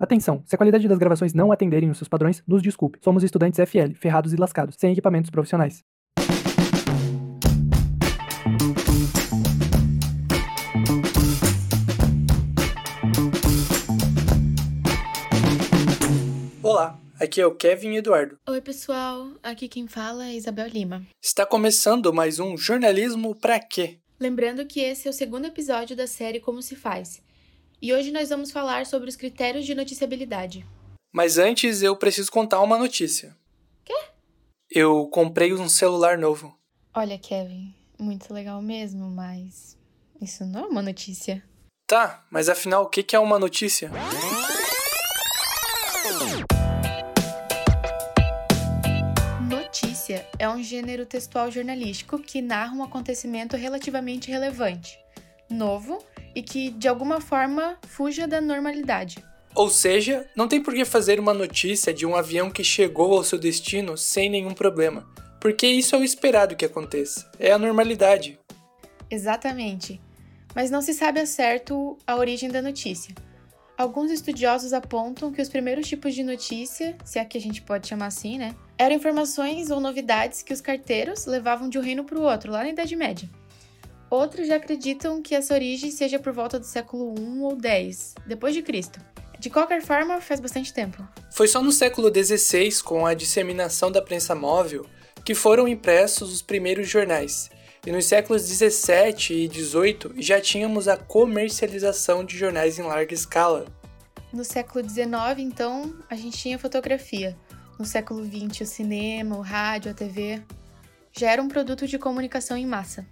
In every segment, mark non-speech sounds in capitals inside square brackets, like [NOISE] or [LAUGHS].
Atenção, se a qualidade das gravações não atenderem os seus padrões, nos desculpe. Somos estudantes FL, ferrados e lascados, sem equipamentos profissionais. Olá, aqui é o Kevin Eduardo. Oi, pessoal. Aqui quem fala é Isabel Lima. Está começando mais um Jornalismo Pra Quê? Lembrando que esse é o segundo episódio da série Como se faz. E hoje nós vamos falar sobre os critérios de noticiabilidade. Mas antes eu preciso contar uma notícia. Quê? Eu comprei um celular novo. Olha, Kevin, muito legal mesmo, mas isso não é uma notícia. Tá, mas afinal, o que é uma notícia? Notícia é um gênero textual jornalístico que narra um acontecimento relativamente relevante, novo e que, de alguma forma, fuja da normalidade. Ou seja, não tem por que fazer uma notícia de um avião que chegou ao seu destino sem nenhum problema, porque isso é o esperado que aconteça, é a normalidade. Exatamente. Mas não se sabe a certo a origem da notícia. Alguns estudiosos apontam que os primeiros tipos de notícia, se é que a gente pode chamar assim, né, eram informações ou novidades que os carteiros levavam de um reino para o outro, lá na Idade Média. Outros já acreditam que essa origem seja por volta do século I ou X, depois de Cristo. De qualquer forma, faz bastante tempo. Foi só no século XVI, com a disseminação da prensa móvel, que foram impressos os primeiros jornais. E nos séculos 17 e 18 já tínhamos a comercialização de jornais em larga escala. No século 19, então, a gente tinha fotografia. No século 20, o cinema, o rádio, a TV. Já era um produto de comunicação em massa.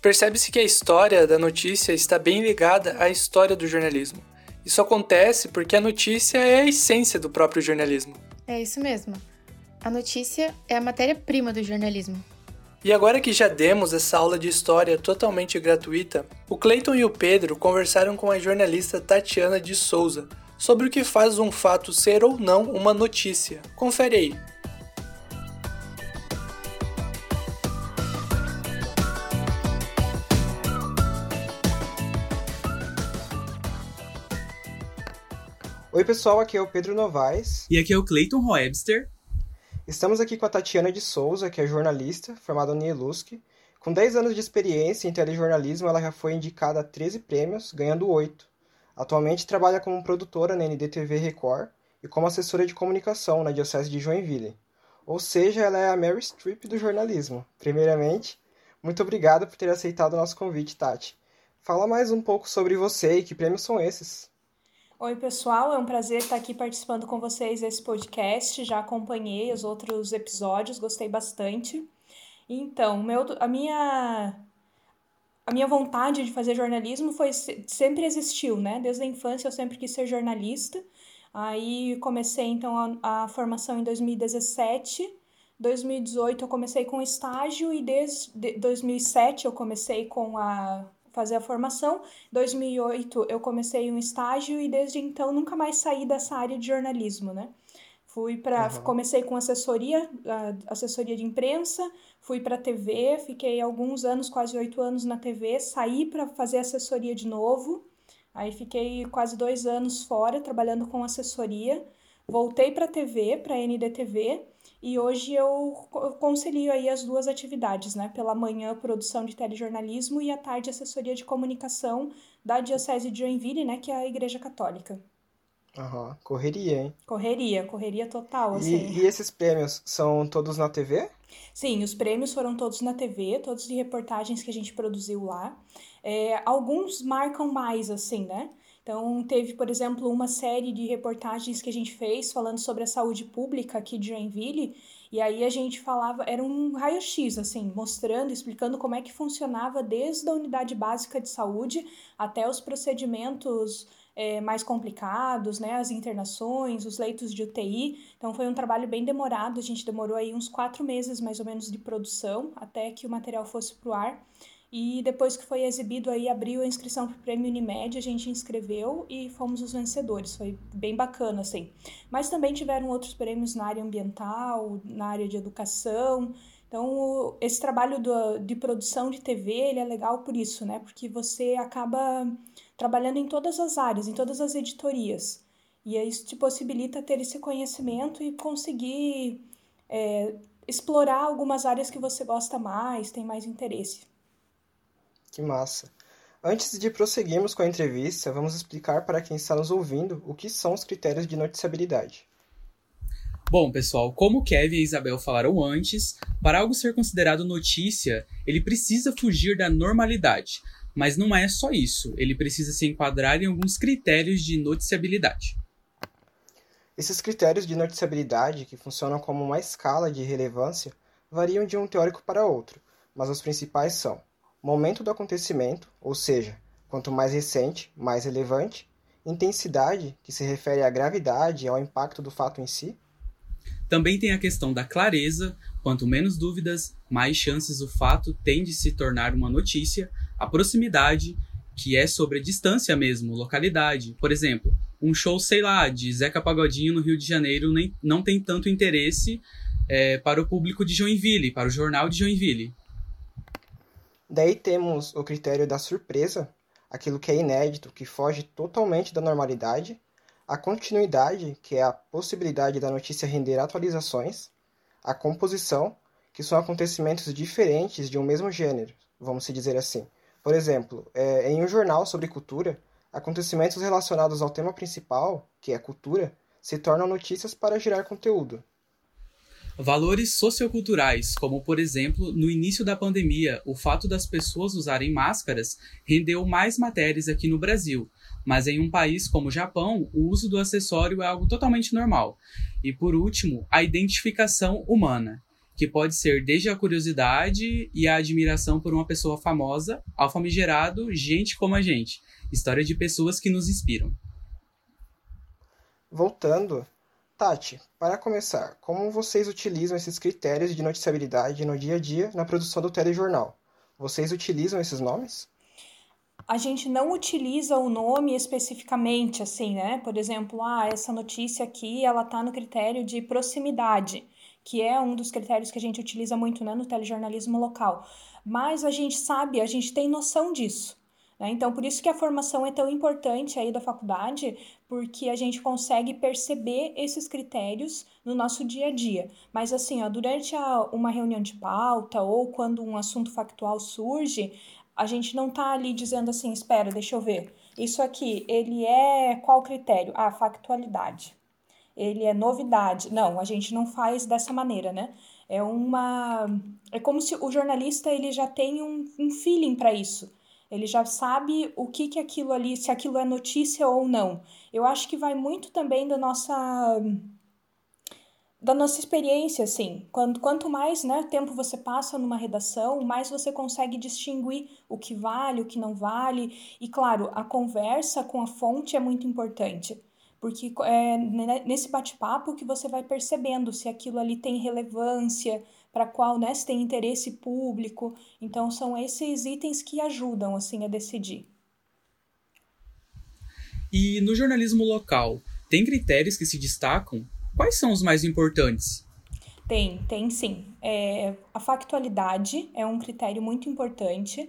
Percebe-se que a história da notícia está bem ligada à história do jornalismo. Isso acontece porque a notícia é a essência do próprio jornalismo. É isso mesmo. A notícia é a matéria-prima do jornalismo. E agora que já demos essa aula de história totalmente gratuita, o Clayton e o Pedro conversaram com a jornalista Tatiana de Souza sobre o que faz um fato ser ou não uma notícia. Confere aí. Oi, pessoal, aqui é o Pedro Novaes. E aqui é o Clayton Roebster. Estamos aqui com a Tatiana de Souza, que é jornalista, formada no IELUSC. Com 10 anos de experiência em telejornalismo, ela já foi indicada a 13 prêmios, ganhando 8. Atualmente trabalha como produtora na NDTV Record e como assessora de comunicação na Diocese de Joinville. Ou seja, ela é a Mary Streep do jornalismo. Primeiramente, muito obrigado por ter aceitado o nosso convite, Tati. Fala mais um pouco sobre você e que prêmios são esses. Oi, pessoal, é um prazer estar aqui participando com vocês desse podcast. Já acompanhei os outros episódios, gostei bastante. Então, meu, a minha a minha vontade de fazer jornalismo foi sempre existiu, né? Desde a infância eu sempre quis ser jornalista. Aí comecei então a, a formação em 2017. 2018 eu comecei com estágio e desde 2007 eu comecei com a fazer a formação. 2008 eu comecei um estágio e desde então nunca mais saí dessa área de jornalismo, né? Fui para uhum. comecei com assessoria, assessoria de imprensa, fui para TV, fiquei alguns anos, quase oito anos na TV, saí para fazer assessoria de novo. Aí fiquei quase dois anos fora trabalhando com assessoria. Voltei para TV, para NDTV, e hoje eu concilio aí as duas atividades, né? Pela manhã, produção de telejornalismo e à tarde, assessoria de comunicação da Diocese de Joinville, né? Que é a Igreja Católica. Aham, correria, hein? Correria, correria total, e, assim. E esses prêmios são todos na TV? Sim, os prêmios foram todos na TV, todos de reportagens que a gente produziu lá. É, alguns marcam mais, assim, né? Então, teve, por exemplo, uma série de reportagens que a gente fez falando sobre a saúde pública aqui de Joinville, e aí a gente falava, era um raio-x, assim, mostrando, explicando como é que funcionava desde a unidade básica de saúde até os procedimentos é, mais complicados, né, as internações, os leitos de UTI. Então foi um trabalho bem demorado, a gente demorou aí uns quatro meses mais ou menos de produção até que o material fosse para o ar. E depois que foi exibido aí, abriu a inscrição para o Prêmio Unimed, a gente inscreveu e fomos os vencedores. Foi bem bacana, assim. Mas também tiveram outros prêmios na área ambiental, na área de educação. Então, esse trabalho do, de produção de TV, ele é legal por isso, né? Porque você acaba trabalhando em todas as áreas, em todas as editorias. E isso te possibilita ter esse conhecimento e conseguir é, explorar algumas áreas que você gosta mais, tem mais interesse. Que massa! Antes de prosseguirmos com a entrevista, vamos explicar para quem está nos ouvindo o que são os critérios de noticiabilidade. Bom, pessoal, como Kevin e Isabel falaram antes, para algo ser considerado notícia, ele precisa fugir da normalidade. Mas não é só isso, ele precisa se enquadrar em alguns critérios de noticiabilidade. Esses critérios de noticiabilidade, que funcionam como uma escala de relevância, variam de um teórico para outro, mas os principais são momento do acontecimento, ou seja, quanto mais recente, mais relevante, intensidade, que se refere à gravidade e ao impacto do fato em si, também tem a questão da clareza, quanto menos dúvidas, mais chances o fato tem de se tornar uma notícia, a proximidade, que é sobre distância mesmo, localidade. Por exemplo, um show, sei lá, de Zeca Pagodinho no Rio de Janeiro nem, não tem tanto interesse é, para o público de Joinville, para o jornal de Joinville. Daí temos o critério da surpresa, aquilo que é inédito, que foge totalmente da normalidade, a continuidade, que é a possibilidade da notícia render atualizações, a composição, que são acontecimentos diferentes de um mesmo gênero, vamos dizer assim. Por exemplo, é, em um jornal sobre cultura, acontecimentos relacionados ao tema principal, que é cultura, se tornam notícias para gerar conteúdo. Valores socioculturais, como por exemplo, no início da pandemia, o fato das pessoas usarem máscaras rendeu mais matérias aqui no Brasil, mas em um país como o Japão, o uso do acessório é algo totalmente normal. E por último, a identificação humana, que pode ser desde a curiosidade e a admiração por uma pessoa famosa, ao famigerado gente como a gente, história de pessoas que nos inspiram. Voltando, Tati, para começar, como vocês utilizam esses critérios de noticiabilidade no dia a dia na produção do telejornal? Vocês utilizam esses nomes? a gente não utiliza o nome especificamente, assim, né? Por exemplo, ah, essa notícia aqui, ela tá no critério de proximidade, que é um dos critérios que a gente utiliza muito, né, no telejornalismo local. Mas a gente sabe, a gente tem noção disso. Né? Então, por isso que a formação é tão importante aí da faculdade, porque a gente consegue perceber esses critérios no nosso dia a dia. Mas assim, ó, durante a, uma reunião de pauta ou quando um assunto factual surge, a gente não tá ali dizendo assim, espera, deixa eu ver. Isso aqui, ele é qual critério? Ah, factualidade. Ele é novidade. Não, a gente não faz dessa maneira, né? É uma é como se o jornalista ele já tem um, um feeling para isso. Ele já sabe o que que aquilo ali, se aquilo é notícia ou não. Eu acho que vai muito também da nossa da nossa experiência, assim. Quanto, quanto mais né, tempo você passa numa redação, mais você consegue distinguir o que vale, o que não vale. E, claro, a conversa com a fonte é muito importante. Porque é nesse bate-papo que você vai percebendo se aquilo ali tem relevância, para qual né, se tem interesse público. Então, são esses itens que ajudam assim a decidir. E no jornalismo local, tem critérios que se destacam Quais são os mais importantes? Tem, tem sim. É, a factualidade é um critério muito importante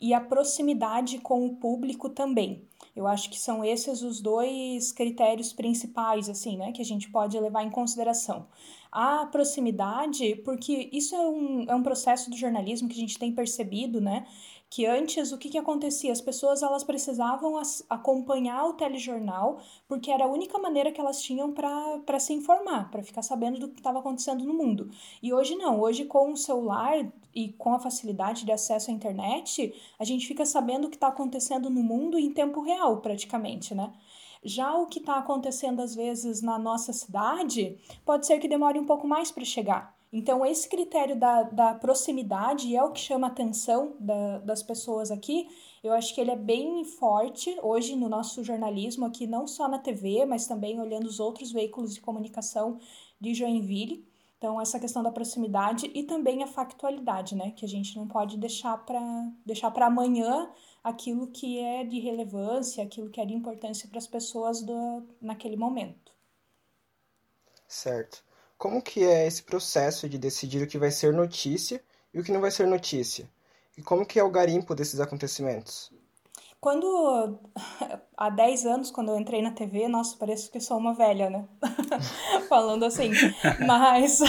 e a proximidade com o público também. Eu acho que são esses os dois critérios principais, assim, né, que a gente pode levar em consideração. A proximidade, porque isso é um, é um processo do jornalismo que a gente tem percebido, né, que antes o que, que acontecia? As pessoas elas precisavam as, acompanhar o telejornal porque era a única maneira que elas tinham para se informar, para ficar sabendo do que estava acontecendo no mundo. E hoje não, hoje com o celular e com a facilidade de acesso à internet, a gente fica sabendo o que está acontecendo no mundo em tempo real, praticamente, né? Já o que está acontecendo às vezes na nossa cidade pode ser que demore um pouco mais para chegar. Então, esse critério da, da proximidade é o que chama a atenção da, das pessoas aqui. Eu acho que ele é bem forte hoje no nosso jornalismo, aqui não só na TV, mas também olhando os outros veículos de comunicação de Joinville. Então, essa questão da proximidade e também a factualidade, né? Que a gente não pode deixar para deixar amanhã aquilo que é de relevância, aquilo que é de importância para as pessoas do, naquele momento. Certo. Como que é esse processo de decidir o que vai ser notícia e o que não vai ser notícia? E como que é o garimpo desses acontecimentos? Quando há 10 anos, quando eu entrei na TV, nossa, parece que sou uma velha, né? [LAUGHS] Falando assim. Mas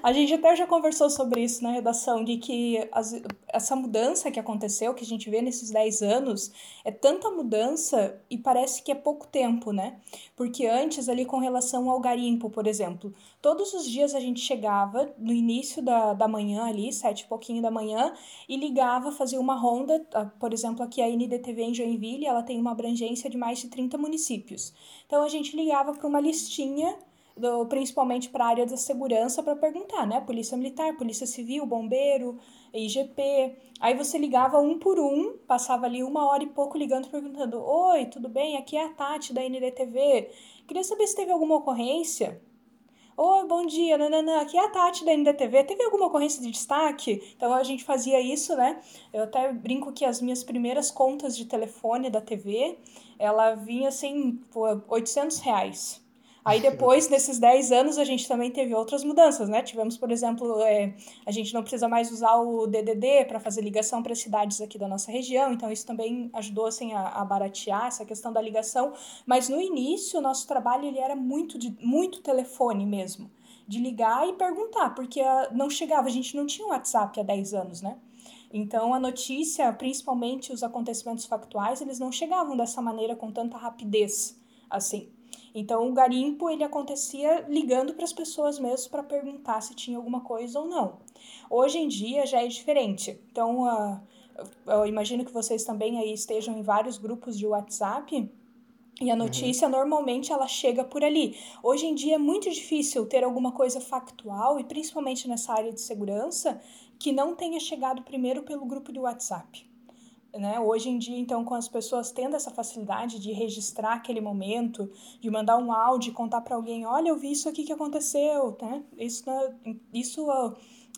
a gente até já conversou sobre isso na redação, de que as, essa mudança que aconteceu, que a gente vê nesses 10 anos, é tanta mudança e parece que é pouco tempo, né? Porque antes, ali com relação ao garimpo, por exemplo, todos os dias a gente chegava no início da, da manhã ali, sete e pouquinho da manhã, e ligava, fazia uma ronda, por exemplo, aqui a NDTV em Joinville, ela tem uma abrangência de mais de 30 municípios. Então a gente ligava para uma listinha do, principalmente para a área da segurança, para perguntar, né? Polícia Militar, Polícia Civil, Bombeiro, IGP. Aí você ligava um por um, passava ali uma hora e pouco ligando, perguntando: Oi, tudo bem? Aqui é a Tati da NDTV. Queria saber se teve alguma ocorrência. Oi, bom dia, nananã, aqui é a Tati da NDTV. Teve alguma ocorrência de destaque? Então a gente fazia isso, né? Eu até brinco que as minhas primeiras contas de telefone da TV, ela vinha assim, por 800 reais. Aí depois, nesses 10 anos, a gente também teve outras mudanças, né? Tivemos, por exemplo, é, a gente não precisa mais usar o DDD para fazer ligação para cidades aqui da nossa região, então isso também ajudou, assim, a, a, baratear essa questão da ligação. Mas no início, o nosso trabalho, ele era muito, de, muito telefone mesmo, de ligar e perguntar, porque a, não chegava, a gente não tinha WhatsApp há 10 anos, né? Então, a notícia, principalmente os acontecimentos factuais, eles não chegavam dessa maneira com tanta rapidez, assim. Então, o garimpo ele acontecia ligando para as pessoas mesmo para perguntar se tinha alguma coisa ou não. Hoje em dia já é diferente. Então, uh, eu imagino que vocês também aí estejam em vários grupos de WhatsApp. E a uhum. notícia uhum. normalmente ela chega por ali. Hoje em dia é muito difícil ter alguma coisa factual, e principalmente nessa área de segurança, que não tenha chegado primeiro pelo grupo de WhatsApp. Né? Hoje em dia, então, com as pessoas tendo essa facilidade de registrar aquele momento, de mandar um áudio e contar para alguém, olha, eu vi isso aqui que aconteceu, né? Isso, isso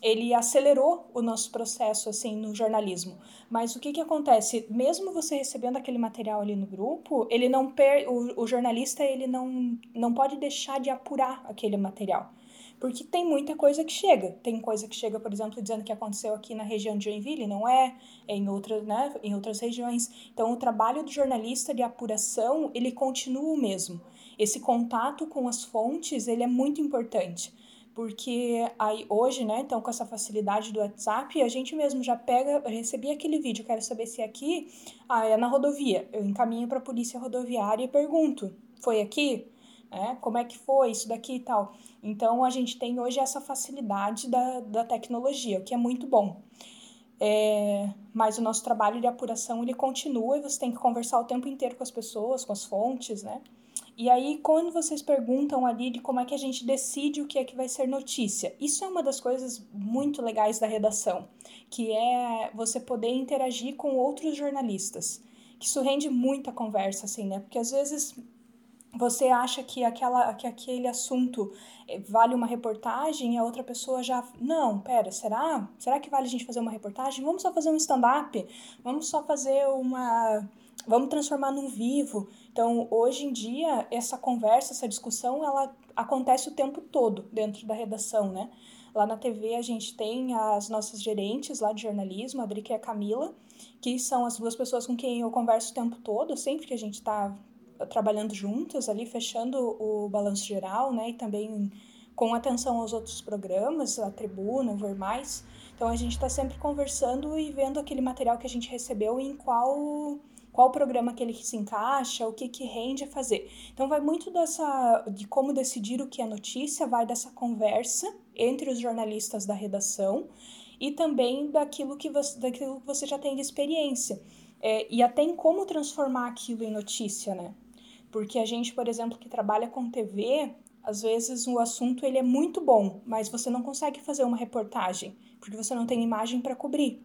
ele acelerou o nosso processo assim no jornalismo. Mas o que que acontece? Mesmo você recebendo aquele material ali no grupo, ele não per... o, o jornalista ele não, não pode deixar de apurar aquele material. Porque tem muita coisa que chega. Tem coisa que chega, por exemplo, dizendo que aconteceu aqui na região de Joinville, não é, é em outras, né, em outras regiões. Então, o trabalho do jornalista de apuração, ele continua o mesmo. Esse contato com as fontes, ele é muito importante porque aí hoje, né, então com essa facilidade do WhatsApp, a gente mesmo já pega, recebi aquele vídeo, quero saber se é aqui, ah, é na rodovia. Eu encaminho para a polícia rodoviária e pergunto: "Foi aqui?" É, como é que foi isso daqui e tal. Então, a gente tem hoje essa facilidade da, da tecnologia, o que é muito bom. É, mas o nosso trabalho de apuração, ele continua e você tem que conversar o tempo inteiro com as pessoas, com as fontes, né? E aí, quando vocês perguntam ali de como é que a gente decide o que é que vai ser notícia, isso é uma das coisas muito legais da redação, que é você poder interagir com outros jornalistas. Que isso rende muita conversa, assim, né? Porque às vezes você acha que, aquela, que aquele assunto eh, vale uma reportagem e a outra pessoa já. Não, pera, será? Será que vale a gente fazer uma reportagem? Vamos só fazer um stand-up? Vamos só fazer uma. Vamos transformar num vivo. Então, hoje em dia, essa conversa, essa discussão, ela acontece o tempo todo dentro da redação, né? Lá na TV a gente tem as nossas gerentes lá de jornalismo, a Drica e a Camila, que são as duas pessoas com quem eu converso o tempo todo, sempre que a gente está trabalhando juntas ali, fechando o balanço geral, né? E também com atenção aos outros programas, a Tribuna, o Ver Mais. Então a gente está sempre conversando e vendo aquele material que a gente recebeu e em qual qual programa que ele se encaixa, o que que rende a fazer. Então vai muito dessa de como decidir o que é notícia, vai dessa conversa entre os jornalistas da redação e também daquilo que você, daquilo que você já tem de experiência. É, e até em como transformar aquilo em notícia, né? Porque a gente, por exemplo, que trabalha com TV, às vezes o assunto ele é muito bom, mas você não consegue fazer uma reportagem, porque você não tem imagem para cobrir.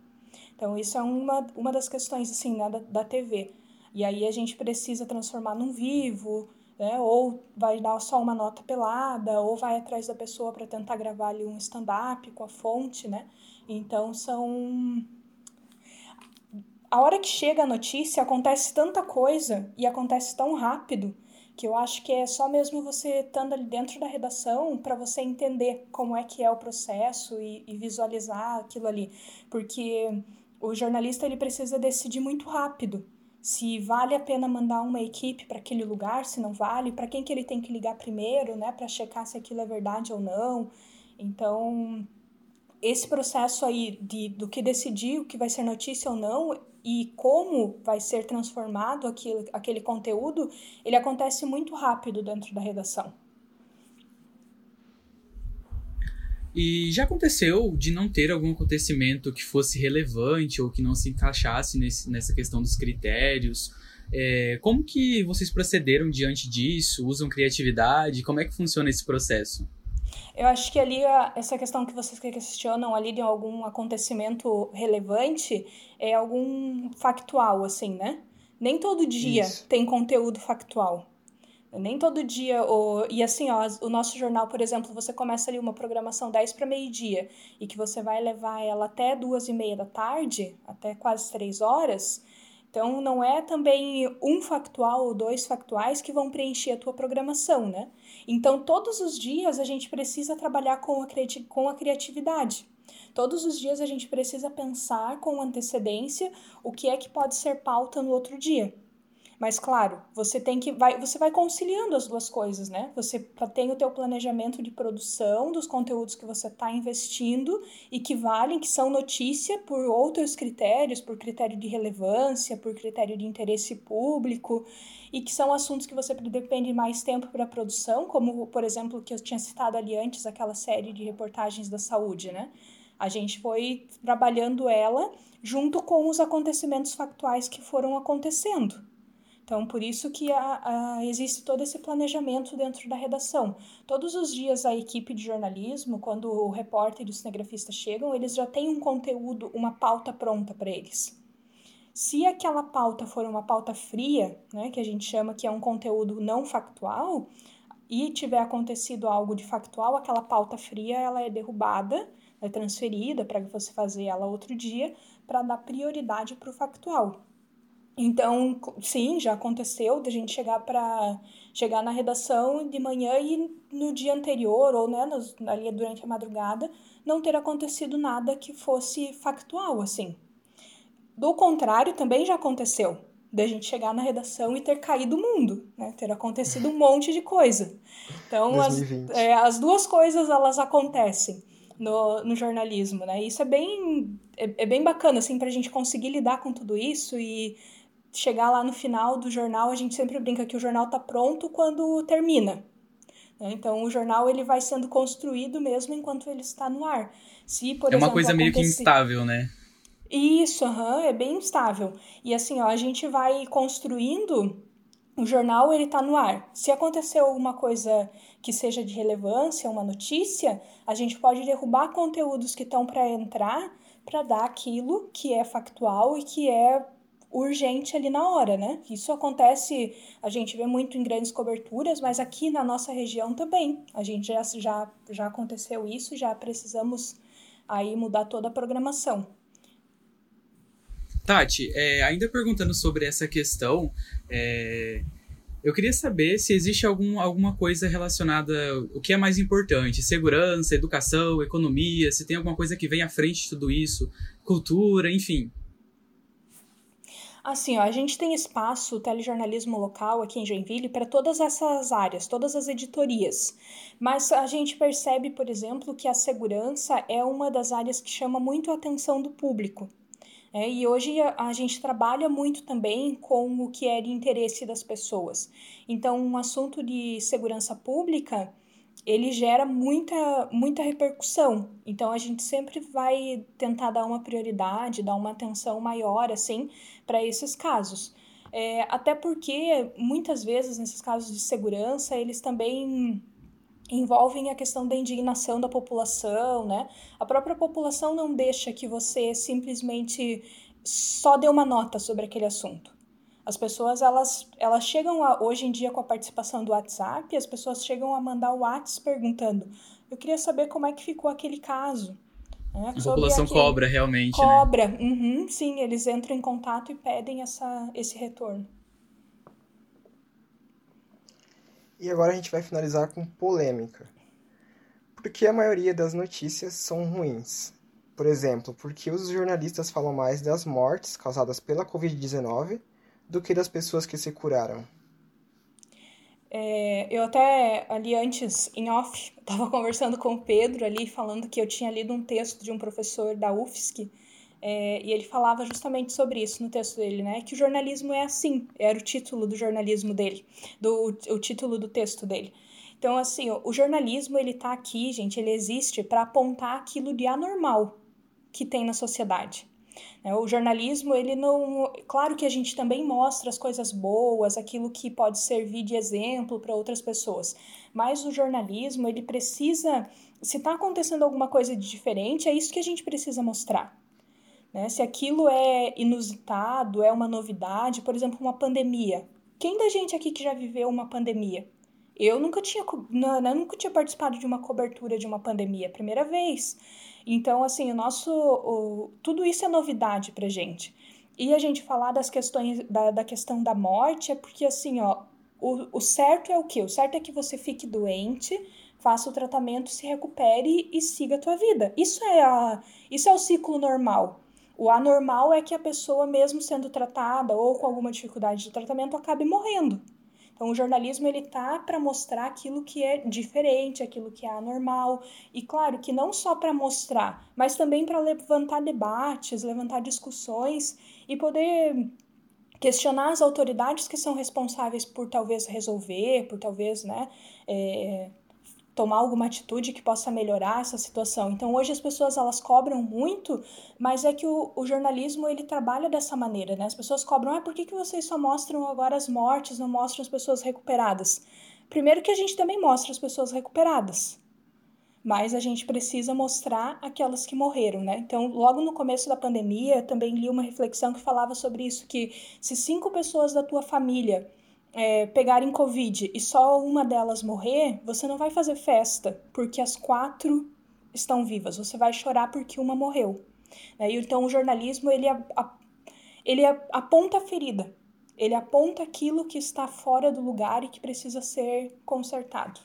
Então, isso é uma, uma das questões assim, né, da, da TV. E aí a gente precisa transformar num vivo, né, ou vai dar só uma nota pelada, ou vai atrás da pessoa para tentar gravar ali um stand-up com a fonte, né? Então, são a hora que chega a notícia, acontece tanta coisa e acontece tão rápido que eu acho que é só mesmo você estando ali dentro da redação para você entender como é que é o processo e, e, visualizar aquilo ali. Porque o jornalista ele precisa decidir muito rápido. se vale a pena mandar uma equipe para aquele lugar, se não vale, para quem que ele tem que ligar primeiro, né, para checar se aquilo é verdade ou não. Então, esse processo aí de, do que decidir o que vai ser notícia ou não e como vai ser transformado aquele conteúdo, ele acontece muito rápido dentro da redação. E já aconteceu de não ter algum acontecimento que fosse relevante ou que não se encaixasse nesse, nessa questão dos critérios? É, como que vocês procederam diante disso? Usam criatividade? Como é que funciona esse processo? Eu acho que ali essa questão que vocês questionam ali de algum acontecimento relevante é algum factual, assim, né? Nem todo dia Isso. tem conteúdo factual. Nem todo dia. O... E assim, ó, o nosso jornal, por exemplo, você começa ali uma programação 10 para meio-dia e que você vai levar ela até duas e meia da tarde, até quase três horas. Então, não é também um factual ou dois factuais que vão preencher a tua programação, né? Então, todos os dias a gente precisa trabalhar com a, criati com a criatividade. Todos os dias a gente precisa pensar com antecedência o que é que pode ser pauta no outro dia. Mas claro, você tem que vai, você vai conciliando as duas coisas, né? Você tem o teu planejamento de produção dos conteúdos que você está investindo e que valem, que são notícia por outros critérios, por critério de relevância, por critério de interesse público e que são assuntos que você depende mais tempo para produção, como por exemplo que eu tinha citado ali antes, aquela série de reportagens da saúde, né? A gente foi trabalhando ela junto com os acontecimentos factuais que foram acontecendo. Então, por isso que a, a, existe todo esse planejamento dentro da redação. Todos os dias a equipe de jornalismo, quando o repórter e o cinegrafista chegam, eles já têm um conteúdo, uma pauta pronta para eles. Se aquela pauta for uma pauta fria, né, que a gente chama que é um conteúdo não factual, e tiver acontecido algo de factual, aquela pauta fria ela é derrubada, é transferida para você fazer ela outro dia, para dar prioridade para o factual. Então, sim, já aconteceu da gente chegar para chegar na redação de manhã e no dia anterior ou né, nos, ali durante a madrugada não ter acontecido nada que fosse factual assim. Do contrário, também já aconteceu da gente chegar na redação e ter caído o mundo, né? Ter acontecido um monte de coisa. Então, as, é, as duas coisas elas acontecem no, no jornalismo, né? Isso é bem, é, é bem bacana, assim, para a gente conseguir lidar com tudo isso e chegar lá no final do jornal, a gente sempre brinca que o jornal está pronto quando termina. Né? Então, o jornal ele vai sendo construído mesmo enquanto ele está no ar. Se, por é uma exemplo, coisa meio que instável, né? Isso, uhum, é bem instável. E assim, ó, a gente vai construindo o jornal ele está no ar. Se acontecer alguma coisa que seja de relevância, uma notícia, a gente pode derrubar conteúdos que estão para entrar para dar aquilo que é factual e que é urgente ali na hora, né? Isso acontece, a gente vê muito em grandes coberturas, mas aqui na nossa região também. A gente já, já, já aconteceu isso, já precisamos aí mudar toda a programação. Tati, é, ainda perguntando sobre essa questão, é, eu queria saber se existe algum, alguma coisa relacionada, o que é mais importante, segurança, educação, economia, se tem alguma coisa que vem à frente de tudo isso, cultura, enfim. Assim, ó, a gente tem espaço, telejornalismo local aqui em Joinville, para todas essas áreas, todas as editorias. Mas a gente percebe, por exemplo, que a segurança é uma das áreas que chama muito a atenção do público. É, e hoje a, a, gente trabalha muito também com o que é de interesse das pessoas. Então, um assunto de segurança pública ele gera muita, muita repercussão. Então a gente sempre vai tentar dar uma prioridade, dar uma atenção maior assim para esses casos. É, até porque muitas vezes nesses casos de segurança eles também envolvem a questão da indignação da população, né? A própria população não deixa que você simplesmente só dê uma nota sobre aquele assunto. As pessoas, elas, elas chegam a, hoje em dia com a participação do WhatsApp, as pessoas chegam a mandar o WhatsApp perguntando, eu queria saber como é que ficou aquele caso. Né? A população aquele... cobra realmente, né? Cobra, né? uhum, sim, eles entram em contato e pedem essa, esse retorno. E agora a gente vai finalizar com polêmica. Por que a maioria das notícias são ruins? Por exemplo, porque os jornalistas falam mais das mortes causadas pela Covid-19 do que das pessoas que se curaram. É, eu até ali antes, em off, [LAUGHS] estava conversando com o Pedro ali, falando que eu tinha lido um texto de um professor da UFSC, é, e ele falava justamente sobre isso no texto dele, né? Que o jornalismo é assim, era o título do jornalismo dele, do, o título do texto dele. Então, assim, o jornalismo, ele tá aqui, gente, ele existe para apontar aquilo de anormal que tem na sociedade. Né? O jornalismo, ele não. Claro que a gente também mostra as coisas boas, aquilo que pode servir de exemplo para outras pessoas, mas o jornalismo, ele precisa. Se está acontecendo alguma coisa de diferente, é isso que a gente precisa mostrar. Né? Se aquilo é inusitado, é uma novidade, por exemplo, uma pandemia. Quem da gente aqui que já viveu uma pandemia? Eu nunca tinha, não, nunca tinha participado de uma cobertura de uma pandemia, primeira vez. Então, assim, o nosso. O, tudo isso é novidade pra gente. E a gente falar das questões da, da questão da morte é porque, assim, ó, o, o certo é o quê? O certo é que você fique doente, faça o tratamento, se recupere e siga a tua vida. Isso é, a, isso é o ciclo normal. O anormal é que a pessoa, mesmo sendo tratada ou com alguma dificuldade de tratamento, acabe morrendo. Então, o jornalismo ele tá para mostrar aquilo que é diferente, aquilo que é anormal, e claro que não só para mostrar, mas também para levantar debates, levantar discussões e poder questionar as autoridades que são responsáveis por talvez resolver, por talvez, né, é, tomar alguma atitude que possa melhorar essa situação. Então hoje as pessoas elas cobram muito, mas é que o, o jornalismo ele trabalha dessa maneira, né? As pessoas cobram, ah, por que, que vocês só mostram agora as mortes, não mostram as pessoas recuperadas? Primeiro que a gente também mostra as pessoas recuperadas, mas a gente precisa mostrar aquelas que morreram, né? Então, logo no começo da pandemia, eu também li uma reflexão que falava sobre isso, que se cinco pessoas da tua família é, pegarem Covid e só uma delas morrer, você não vai fazer festa porque as quatro estão vivas. Você vai chorar porque uma morreu. É, então, o jornalismo ele, ele aponta a ferida. Ele aponta aquilo que está fora do lugar e que precisa ser consertado.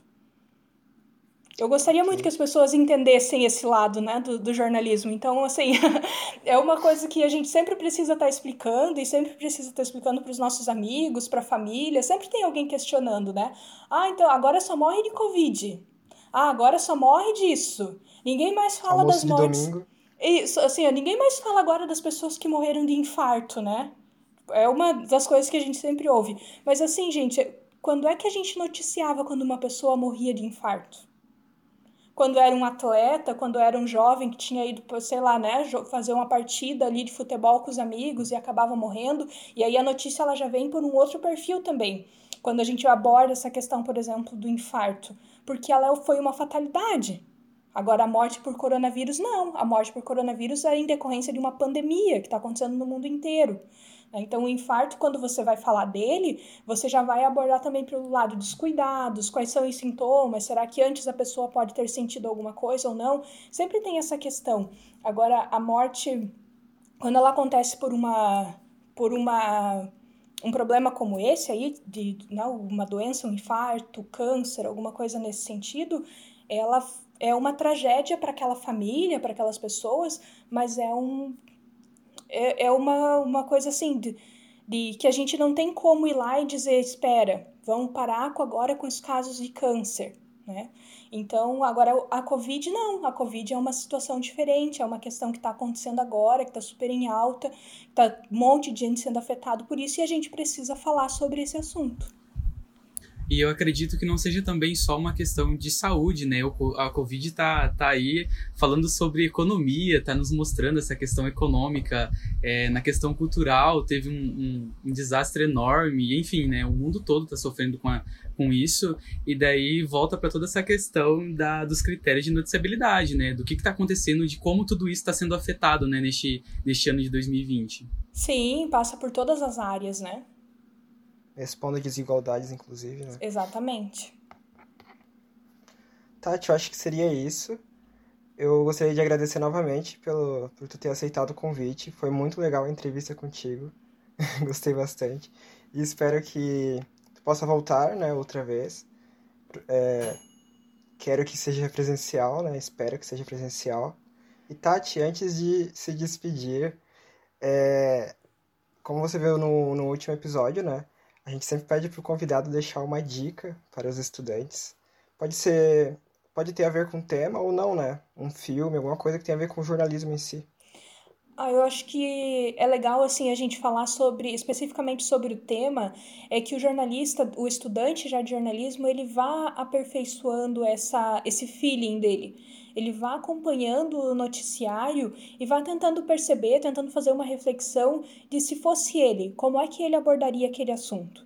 Eu gostaria muito que as pessoas entendessem esse lado, né, do, do jornalismo. Então, assim, [LAUGHS] é uma coisa que a gente sempre precisa estar tá explicando e sempre precisa estar tá explicando para os nossos amigos, para a família. Sempre tem alguém questionando, né? Ah, então agora só morre de Covid. Ah, agora só morre disso. Ninguém mais fala Almoço das mortes. Domingo. Isso, assim, ninguém mais fala agora das pessoas que morreram de infarto, né? É uma das coisas que a gente sempre ouve. Mas assim, gente, quando é que a gente noticiava quando uma pessoa morria de infarto? Quando era um atleta, quando era um jovem que tinha ido, sei lá, né, fazer uma partida ali de futebol com os amigos e acabava morrendo, e aí a notícia ela já vem por um outro perfil também. Quando a gente aborda essa questão, por exemplo, do infarto, porque ela foi uma fatalidade. Agora, a morte por coronavírus, não. A morte por coronavírus é em decorrência de uma pandemia que está acontecendo no mundo inteiro. Né? Então, o infarto, quando você vai falar dele, você já vai abordar também pelo lado dos cuidados, quais são os sintomas, será que antes a pessoa pode ter sentido alguma coisa ou não? Sempre tem essa questão. Agora, a morte, quando ela acontece por uma. por uma um problema como esse aí, de não, né, uma doença, um infarto, câncer, alguma coisa nesse sentido, ela é uma tragédia para aquela família, para aquelas pessoas, mas é um, é, é uma, uma coisa assim, de, de que a gente não tem como ir lá e dizer, espera, vamos parar agora com os casos de câncer, né? Então, agora a Covid não, a Covid é uma situação diferente, é uma questão que está acontecendo agora, que está super em alta, está um monte de gente sendo afetado por isso e a gente precisa falar sobre esse assunto. E eu acredito que não seja também só uma questão de saúde, né? A Covid tá, tá aí falando sobre economia, tá nos mostrando essa questão econômica. É, na questão cultural, teve um, um, um, desastre enorme, enfim, né? O mundo todo tá sofrendo com, a, com isso. E daí volta para toda essa questão da, dos critérios de noticiabilidade, né? Do que, que tá acontecendo, de como tudo isso está sendo afetado, né? Neste, neste ano de 2020. Sim, passa por todas as áreas, né? Expondo desigualdades, inclusive, né? Exatamente. Tati, eu acho que seria isso. Eu gostaria de agradecer novamente pelo, por tu ter aceitado o convite. Foi muito legal a entrevista contigo. [LAUGHS] Gostei bastante. E espero que tu possa voltar, né, outra vez. É, quero que seja presencial, né? Espero que seja presencial. E Tati, antes de se despedir, é, como você viu no, no último episódio, né? A gente sempre pede para o convidado deixar uma dica para os estudantes. Pode ser, pode ter a ver com o tema ou não, né? Um filme, alguma coisa que tenha a ver com o jornalismo em si. Ah, eu acho que é legal assim a gente falar sobre especificamente sobre o tema, é que o jornalista, o estudante já de jornalismo, ele vá aperfeiçoando essa esse feeling dele. Ele vá acompanhando o noticiário e vá tentando perceber, tentando fazer uma reflexão de se fosse ele, como é que ele abordaria aquele assunto.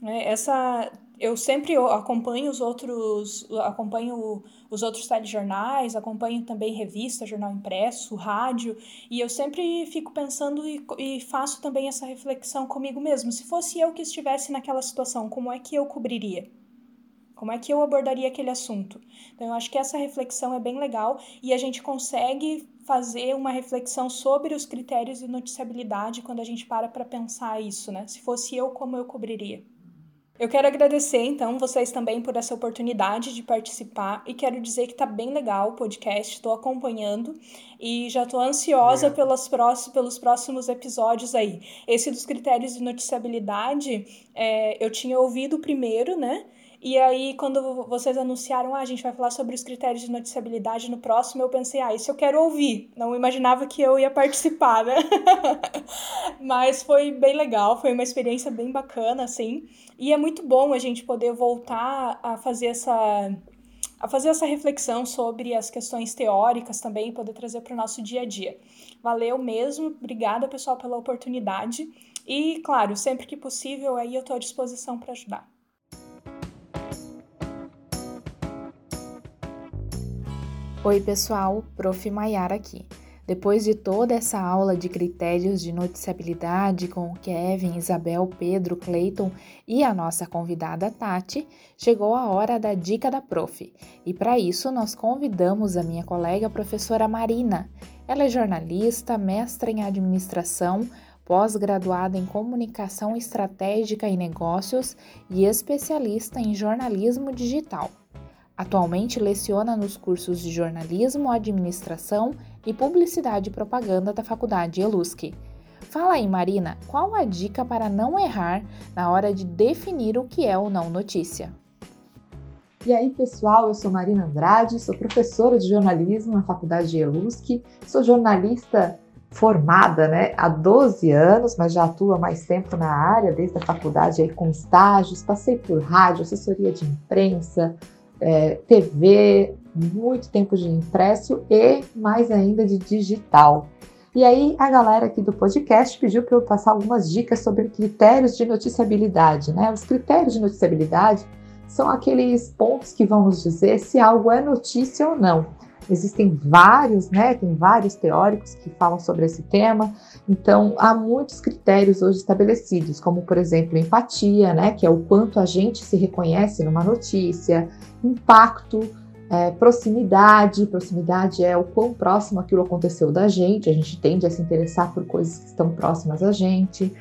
Né? Essa eu sempre acompanho os outros, acompanho os outros telejornais, acompanho também revista, jornal impresso, rádio, e eu sempre fico pensando e, e faço também essa reflexão comigo mesmo. Se fosse eu que estivesse naquela situação, como é que eu cobriria? Como é que eu abordaria aquele assunto? Então, eu acho que essa reflexão é bem legal e a gente consegue fazer uma reflexão sobre os critérios de noticiabilidade quando a gente para para pensar isso, né? Se fosse eu, como eu cobriria? Eu quero agradecer, então, vocês também por essa oportunidade de participar e quero dizer que está bem legal o podcast, estou acompanhando e já estou ansiosa pelos próximos, pelos próximos episódios aí. Esse dos critérios de noticiabilidade, é, eu tinha ouvido primeiro, né? E aí, quando vocês anunciaram, ah, a gente vai falar sobre os critérios de noticiabilidade no próximo, eu pensei, ah, isso eu quero ouvir. Não imaginava que eu ia participar, né? [LAUGHS] Mas foi bem legal, foi uma experiência bem bacana, assim. E é muito bom a gente poder voltar a fazer essa a fazer essa reflexão sobre as questões teóricas também, poder trazer para o nosso dia a dia. Valeu mesmo, obrigada pessoal pela oportunidade e, claro, sempre que possível, aí eu estou à disposição para ajudar. Oi, pessoal, Prof. Maiara aqui. Depois de toda essa aula de critérios de noticiabilidade com Kevin, Isabel, Pedro, Clayton e a nossa convidada Tati, chegou a hora da dica da prof. E para isso nós convidamos a minha colega professora Marina. Ela é jornalista, mestra em administração, pós-graduada em comunicação estratégica e negócios e especialista em jornalismo digital. Atualmente leciona nos cursos de jornalismo, administração e publicidade e propaganda da Faculdade ELUSC. Fala aí, Marina, qual a dica para não errar na hora de definir o que é ou não notícia? E aí, pessoal, eu sou Marina Andrade, sou professora de jornalismo na Faculdade ELUSC, sou jornalista formada né, há 12 anos, mas já atuo há mais tempo na área, desde a faculdade aí, com estágios, passei por rádio, assessoria de imprensa, é, TV, muito tempo de impresso e mais ainda de digital. E aí a galera aqui do podcast pediu para eu passar algumas dicas sobre critérios de noticiabilidade, né? Os critérios de noticiabilidade são aqueles pontos que vão nos dizer se algo é notícia ou não. Existem vários, né? Tem vários teóricos que falam sobre esse tema. Então, há muitos critérios hoje estabelecidos, como por exemplo, empatia, né? Que é o quanto a gente se reconhece numa notícia, impacto, é, proximidade. Proximidade é o quão próximo aquilo aconteceu da gente. A gente tende a se interessar por coisas que estão próximas a gente.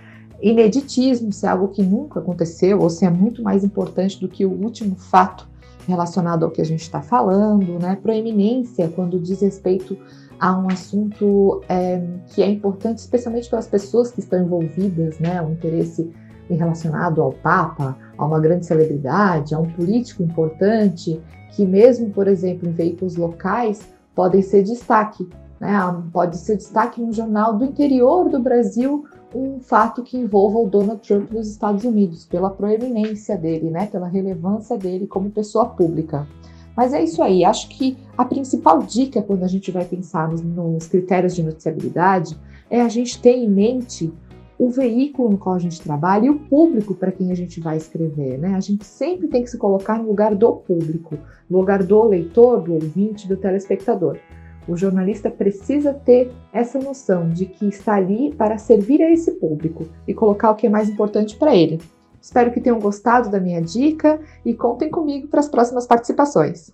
Ineditismo, se é algo que nunca aconteceu ou se é muito mais importante do que o último fato relacionado ao que a gente está falando, né? Proeminência, quando diz respeito a um assunto é, que é importante, especialmente pelas pessoas que estão envolvidas, né? O interesse relacionado ao Papa, a uma grande celebridade, a um político importante, que mesmo, por exemplo, em veículos locais, podem ser destaque. Né? Pode ser destaque no jornal do interior do Brasil um fato que envolva o Donald Trump nos Estados Unidos, pela proeminência dele, né, pela relevância dele como pessoa pública. Mas é isso aí, acho que a principal dica quando a gente vai pensar nos, nos critérios de noticiabilidade é a gente ter em mente o veículo no qual a gente trabalha e o público para quem a gente vai escrever, né? A gente sempre tem que se colocar no lugar do público, no lugar do leitor, do ouvinte, do telespectador. O jornalista precisa ter essa noção de que está ali para servir a esse público e colocar o que é mais importante para ele. Espero que tenham gostado da minha dica e contem comigo para as próximas participações.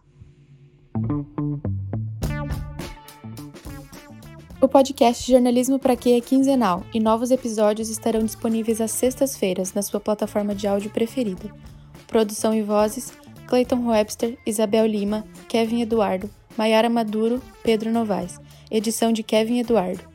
O podcast Jornalismo para Quê é quinzenal e novos episódios estarão disponíveis às sextas-feiras na sua plataforma de áudio preferida. Produção e vozes: Clayton Webster, Isabel Lima, Kevin Eduardo, Maiara Maduro, Pedro Novaes. Edição de Kevin Eduardo.